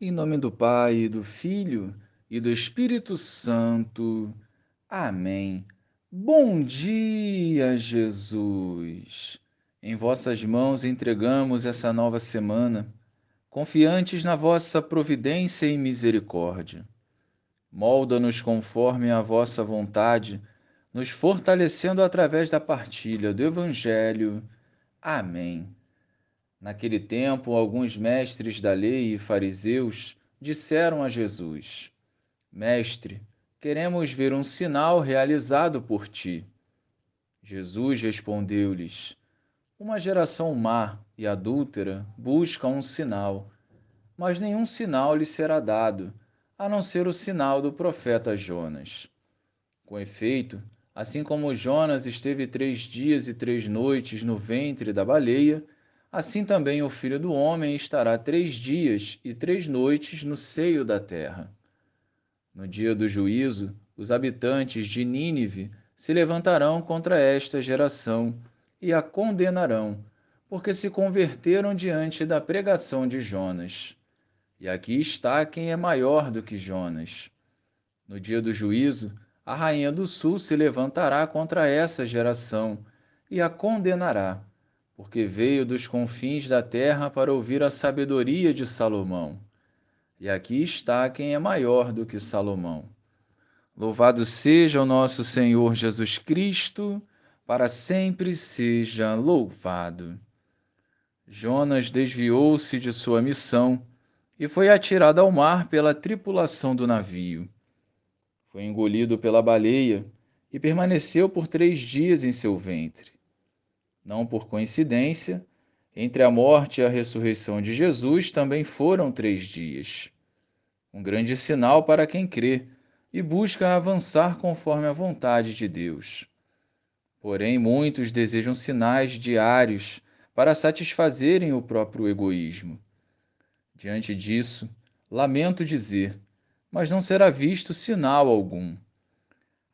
Em nome do Pai, do Filho e do Espírito Santo. Amém. Bom dia, Jesus. Em vossas mãos entregamos essa nova semana, confiantes na vossa providência e misericórdia. Molda-nos conforme a vossa vontade, nos fortalecendo através da partilha do Evangelho. Amém. Naquele tempo, alguns mestres da lei e fariseus disseram a Jesus: Mestre, queremos ver um sinal realizado por ti. Jesus respondeu-lhes: Uma geração má e adúltera busca um sinal, mas nenhum sinal lhe será dado, a não ser o sinal do profeta Jonas. Com efeito, assim como Jonas esteve três dias e três noites no ventre da baleia, assim também o filho do homem estará três dias e três noites no seio da terra. No dia do juízo, os habitantes de Nínive se levantarão contra esta geração e a condenarão, porque se converteram diante da pregação de Jonas. E aqui está quem é maior do que Jonas. No dia do juízo, a rainha do sul se levantará contra essa geração e a condenará porque veio dos confins da terra para ouvir a sabedoria de Salomão. E aqui está quem é maior do que Salomão. Louvado seja o nosso Senhor Jesus Cristo, para sempre seja louvado. Jonas desviou-se de sua missão e foi atirado ao mar pela tripulação do navio. Foi engolido pela baleia e permaneceu por três dias em seu ventre. Não por coincidência, entre a morte e a ressurreição de Jesus também foram três dias. Um grande sinal para quem crê e busca avançar conforme a vontade de Deus. Porém, muitos desejam sinais diários para satisfazerem o próprio egoísmo. Diante disso, lamento dizer, mas não será visto sinal algum.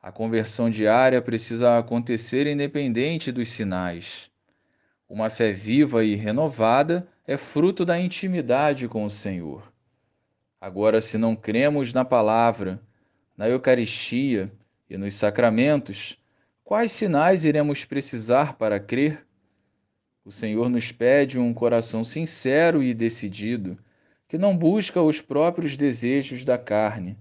A conversão diária precisa acontecer independente dos sinais. Uma fé viva e renovada é fruto da intimidade com o Senhor. Agora, se não cremos na palavra, na Eucaristia e nos sacramentos, quais sinais iremos precisar para crer? O Senhor nos pede um coração sincero e decidido, que não busca os próprios desejos da carne,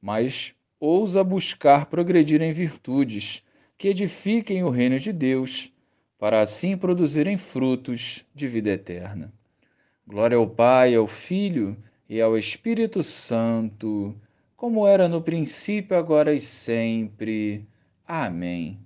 mas ousa buscar progredir em virtudes que edifiquem o reino de Deus, para assim produzirem frutos de vida eterna. Glória ao Pai, ao Filho e ao Espírito Santo, como era no princípio, agora e sempre. Amém.